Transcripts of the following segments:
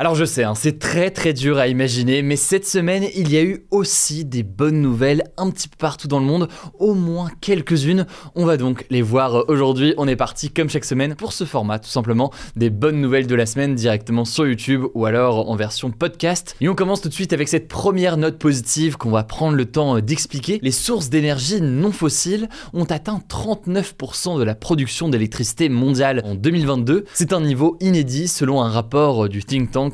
Alors je sais, hein, c'est très très dur à imaginer, mais cette semaine, il y a eu aussi des bonnes nouvelles un petit peu partout dans le monde, au moins quelques-unes. On va donc les voir aujourd'hui. On est parti comme chaque semaine pour ce format, tout simplement, des bonnes nouvelles de la semaine directement sur YouTube ou alors en version podcast. Et on commence tout de suite avec cette première note positive qu'on va prendre le temps d'expliquer. Les sources d'énergie non fossiles ont atteint 39% de la production d'électricité mondiale en 2022. C'est un niveau inédit selon un rapport du think tank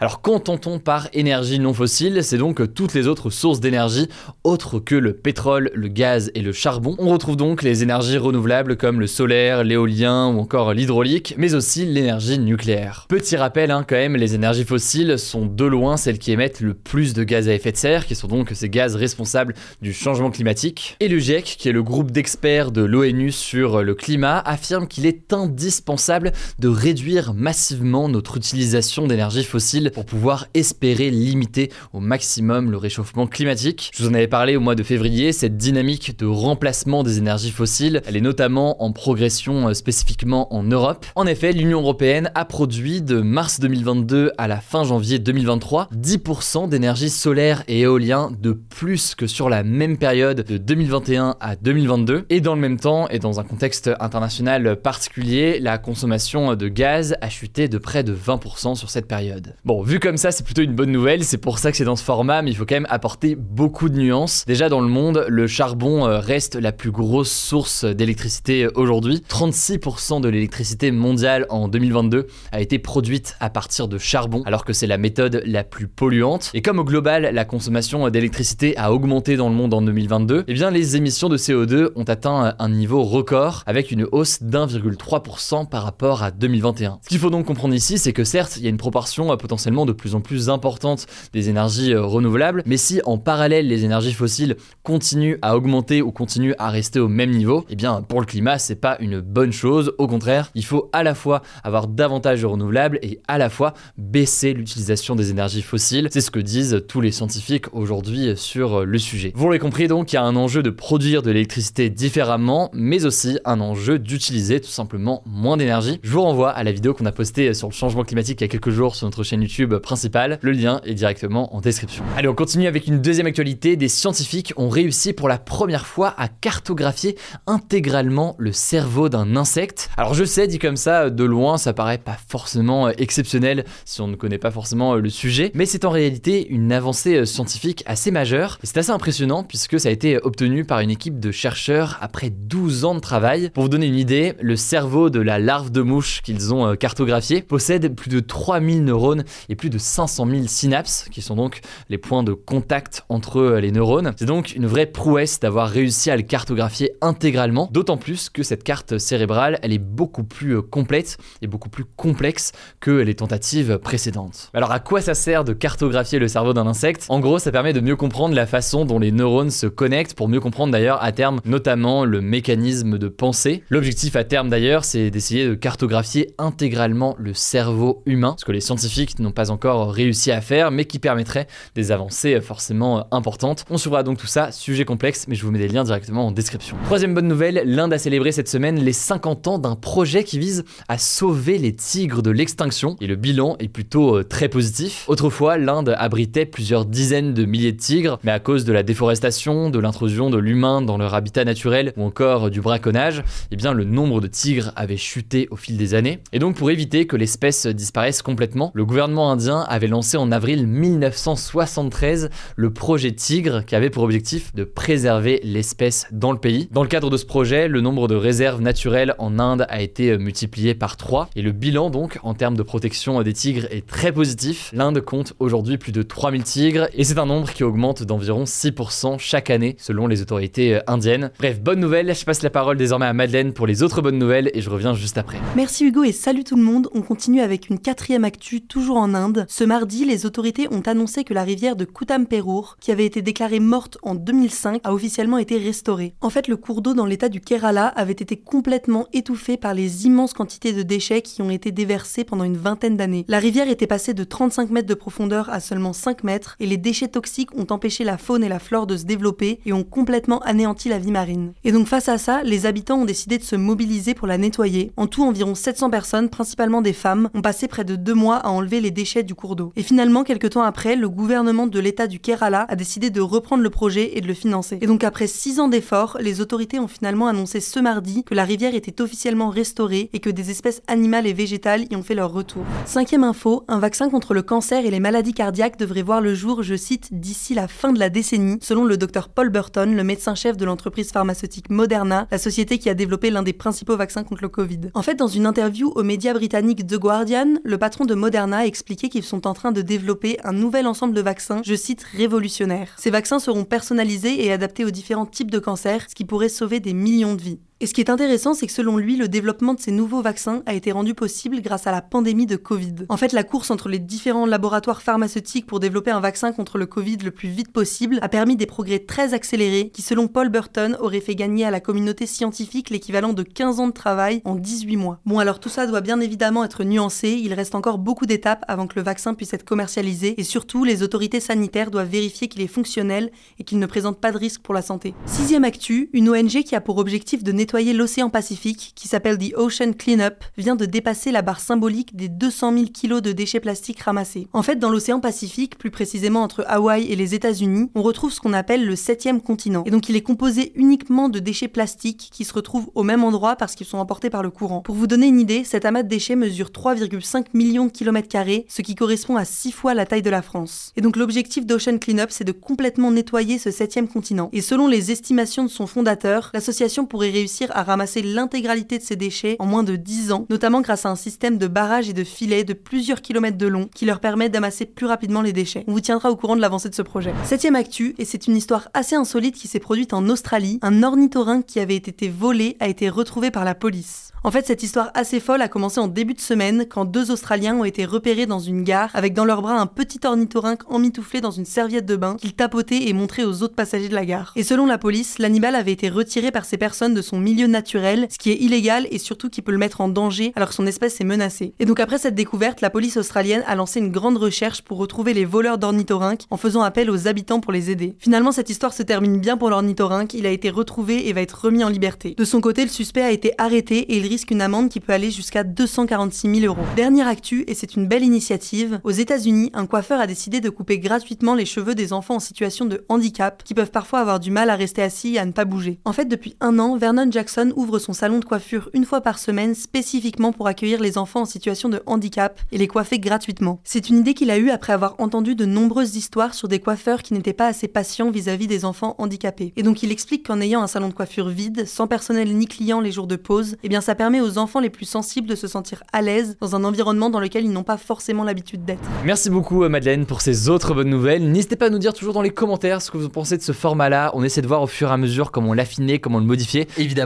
Alors qu'entend-on par énergie non fossile? C'est donc toutes les autres sources d'énergie autres que le pétrole, le gaz et le charbon. On retrouve donc les énergies renouvelables comme le solaire, l'éolien ou encore l'hydraulique, mais aussi l'énergie nucléaire. Petit rappel hein, quand même, les énergies fossiles sont de loin celles qui émettent le plus de gaz à effet de serre, qui sont donc ces gaz responsables du changement climatique. Et le GIEC, qui est le groupe d'experts de l'ONU sur le climat, affirme qu'il est indispensable de réduire massivement notre utilisation d'énergie énergies fossiles pour pouvoir espérer limiter au maximum le réchauffement climatique. Je vous en avais parlé au mois de février, cette dynamique de remplacement des énergies fossiles, elle est notamment en progression euh, spécifiquement en Europe. En effet, l'Union européenne a produit de mars 2022 à la fin janvier 2023 10% d'énergie solaire et éolien de plus que sur la même période de 2021 à 2022. Et dans le même temps, et dans un contexte international particulier, la consommation de gaz a chuté de près de 20% sur cette période. Bon, vu comme ça, c'est plutôt une bonne nouvelle, c'est pour ça que c'est dans ce format, mais il faut quand même apporter beaucoup de nuances. Déjà dans le monde, le charbon euh, reste la plus grosse source d'électricité aujourd'hui. 36% de l'électricité mondiale en 2022 a été produite à partir de charbon, alors que c'est la méthode la plus polluante. Et comme au global, la consommation d'électricité a augmenté dans le monde en 2022, eh bien les émissions de CO2 ont atteint un niveau record, avec une hausse d'1,3% par rapport à 2021. Ce qu'il faut donc comprendre ici, c'est que certes, il y a une proportion euh, potentiellement de plus en plus importante des énergies euh, renouvelables, mais si en parallèle les énergies fossiles continuent à augmenter ou continuent à rester au même niveau, eh bien pour le climat c'est pas une bonne chose. Au contraire, il faut à la fois avoir davantage de renouvelables et à la fois baisser l'utilisation des énergies fossiles. C'est ce que disent tous les scientifiques aujourd'hui sur le sujet. Vous l'avez compris donc, il y a un enjeu de produire de l'électricité différemment, mais aussi un enjeu d'utiliser tout simplement moins d'énergie. Je vous renvoie à la vidéo qu'on a postée sur le changement climatique il y a quelques jours sur notre chaîne YouTube principale. Le lien est directement en description. Allez, on continue avec une deuxième actualité. Des scientifiques ont réussi pour la première fois à cartographier intégralement le cerveau d'un insecte. Alors je sais, dit comme ça, de loin, ça paraît pas forcément exceptionnel si on ne connaît pas forcément le sujet, mais c'est en réalité une avancée scientifique assez majeure. C'est assez impressionnant puisque ça a été obtenu par une équipe de chercheurs après 12 ans de travail. Pour vous donner une idée, le cerveau de la larve de mouche qu'ils ont cartographié possède plus de 3000 neurones et plus de 500 000 synapses, qui sont donc les points de contact entre euh, les neurones. C'est donc une vraie prouesse d'avoir réussi à le cartographier intégralement, d'autant plus que cette carte cérébrale, elle est beaucoup plus euh, complète et beaucoup plus complexe que les tentatives précédentes. Alors à quoi ça sert de cartographier le cerveau d'un insecte? En gros, ça permet de mieux comprendre la façon dont les neurones se connectent, pour mieux comprendre d'ailleurs à terme notamment le mécanisme de pensée. L'objectif à terme d'ailleurs, c'est d'essayer de cartographier intégralement le cerveau humain, les scientifiques n'ont pas encore réussi à faire, mais qui permettrait des avancées forcément importantes. On suivra donc tout ça, sujet complexe, mais je vous mets des liens directement en description. Troisième bonne nouvelle, l'Inde a célébré cette semaine les 50 ans d'un projet qui vise à sauver les tigres de l'extinction, et le bilan est plutôt euh, très positif. Autrefois, l'Inde abritait plusieurs dizaines de milliers de tigres, mais à cause de la déforestation, de l'intrusion de l'humain dans leur habitat naturel, ou encore du braconnage, eh bien le nombre de tigres avait chuté au fil des années. Et donc pour éviter que l'espèce disparaisse complètement, Le gouvernement indien avait lancé en avril 1973 le projet Tigre qui avait pour objectif de préserver l'espèce dans le pays. Dans le cadre de ce projet, le nombre de réserves naturelles en Inde a été multiplié par 3 et le bilan donc en termes de protection des tigres est très positif. L'Inde compte aujourd'hui plus de 3000 tigres et c'est un nombre qui augmente d'environ 6% chaque année selon les autorités indiennes. Bref, bonne nouvelle, je passe la parole désormais à Madeleine pour les autres bonnes nouvelles et je reviens juste après. Merci Hugo et salut tout le monde. On continue avec une quatrième toujours en Inde. Ce mardi, les autorités ont annoncé que la rivière de Kutamperur, qui avait été déclarée morte en 2005, a officiellement été restaurée. En fait, le cours d'eau dans l'état du Kerala avait été complètement étouffé par les immenses quantités de déchets qui ont été déversés pendant une vingtaine d'années. La rivière était passée de 35 mètres de profondeur à seulement 5 mètres et les déchets toxiques ont empêché la faune et la flore de se développer et ont complètement anéanti la vie marine. Et donc face à ça, les habitants ont décidé de se mobiliser pour la nettoyer. En tout, environ 700 personnes, principalement des femmes, ont passé près de deux mois à enlever les déchets du cours d'eau. Et finalement, quelques temps après, le gouvernement de l'État du Kerala a décidé de reprendre le projet et de le financer. Et donc après 6 ans d'efforts, les autorités ont finalement annoncé ce mardi que la rivière était officiellement restaurée et que des espèces animales et végétales y ont fait leur retour. Cinquième info, un vaccin contre le cancer et les maladies cardiaques devrait voir le jour, je cite, d'ici la fin de la décennie, selon le docteur Paul Burton, le médecin-chef de l'entreprise pharmaceutique Moderna, la société qui a développé l'un des principaux vaccins contre le Covid. En fait, dans une interview aux médias britanniques The Guardian, le patron de Moderna a expliqué qu'ils sont en train de développer un nouvel ensemble de vaccins, je cite, révolutionnaire. Ces vaccins seront personnalisés et adaptés aux différents types de cancers, ce qui pourrait sauver des millions de vies. Et ce qui est intéressant, c'est que selon lui, le développement de ces nouveaux vaccins a été rendu possible grâce à la pandémie de Covid. En fait, la course entre les différents laboratoires pharmaceutiques pour développer un vaccin contre le Covid le plus vite possible a permis des progrès très accélérés qui, selon Paul Burton, auraient fait gagner à la communauté scientifique l'équivalent de 15 ans de travail en 18 mois. Bon, alors tout ça doit bien évidemment être nuancé, il reste encore beaucoup d'étapes avant que le vaccin puisse être commercialisé et surtout, les autorités sanitaires doivent vérifier qu'il est fonctionnel et qu'il ne présente pas de risque pour la santé. Sixième actu, une ONG qui a pour objectif de nettoyer l'océan Pacifique, qui s'appelle The Ocean Cleanup, vient de dépasser la barre symbolique des 200 000 kilos de déchets plastiques ramassés. En fait, dans l'océan Pacifique, plus précisément entre Hawaï et les États-Unis, on retrouve ce qu'on appelle le septième continent. Et donc il est composé uniquement de déchets plastiques qui se retrouvent au même endroit parce qu'ils sont emportés par le courant. Pour vous donner une idée, cet amas de déchets mesure 3,5 millions de kilomètres carrés, ce qui correspond à 6 fois la taille de la France. Et donc l'objectif d'Ocean Cleanup, c'est de complètement nettoyer ce septième continent. Et selon les estimations de son fondateur, l'association pourrait réussir à ramasser l'intégralité de ces déchets en moins de 10 ans, notamment grâce à un système de barrages et de filets de plusieurs kilomètres de long qui leur permet d'amasser plus rapidement les déchets. On vous tiendra au courant de l'avancée de ce projet. Septième actu, et c'est une histoire assez insolite qui s'est produite en Australie, un ornithorynque qui avait été volé a été retrouvé par la police. En fait, cette histoire assez folle a commencé en début de semaine quand deux Australiens ont été repérés dans une gare avec dans leurs bras un petit ornithorynque emmitouflé dans une serviette de bain qu'ils tapotaient et montraient aux autres passagers de la gare. Et selon la police, l'animal avait été retiré par ces personnes de son milieu naturel, ce qui est illégal et surtout qui peut le mettre en danger alors que son espèce est menacée. Et donc après cette découverte, la police australienne a lancé une grande recherche pour retrouver les voleurs d'ornithorynques en faisant appel aux habitants pour les aider. Finalement, cette histoire se termine bien pour l'ornithorynque, il a été retrouvé et va être remis en liberté. De son côté, le suspect a été arrêté et il risque une amende qui peut aller jusqu'à 246 000 euros. Dernière actu, et c'est une belle initiative, aux États-Unis, un coiffeur a décidé de couper gratuitement les cheveux des enfants en situation de handicap qui peuvent parfois avoir du mal à rester assis et à ne pas bouger. En fait, depuis un an, Vernon Jackson ouvre son salon de coiffure une fois par semaine spécifiquement pour accueillir les enfants en situation de handicap et les coiffer gratuitement. C'est une idée qu'il a eue après avoir entendu de nombreuses histoires sur des coiffeurs qui n'étaient pas assez patients vis-à-vis des enfants handicapés. Et donc il explique qu'en ayant un salon de coiffure vide, sans personnel ni client les jours de pause, eh bien ça permet aux enfants les plus sensibles de se sentir à l'aise dans un environnement dans lequel ils n'ont pas forcément l'habitude d'être. Merci beaucoup euh, Madeleine pour ces autres bonnes nouvelles. N'hésitez pas à nous dire toujours dans les commentaires ce que vous pensez de ce format-là. On essaie de voir au fur et à mesure comment l'affiner, comment le modifier. Évidemment,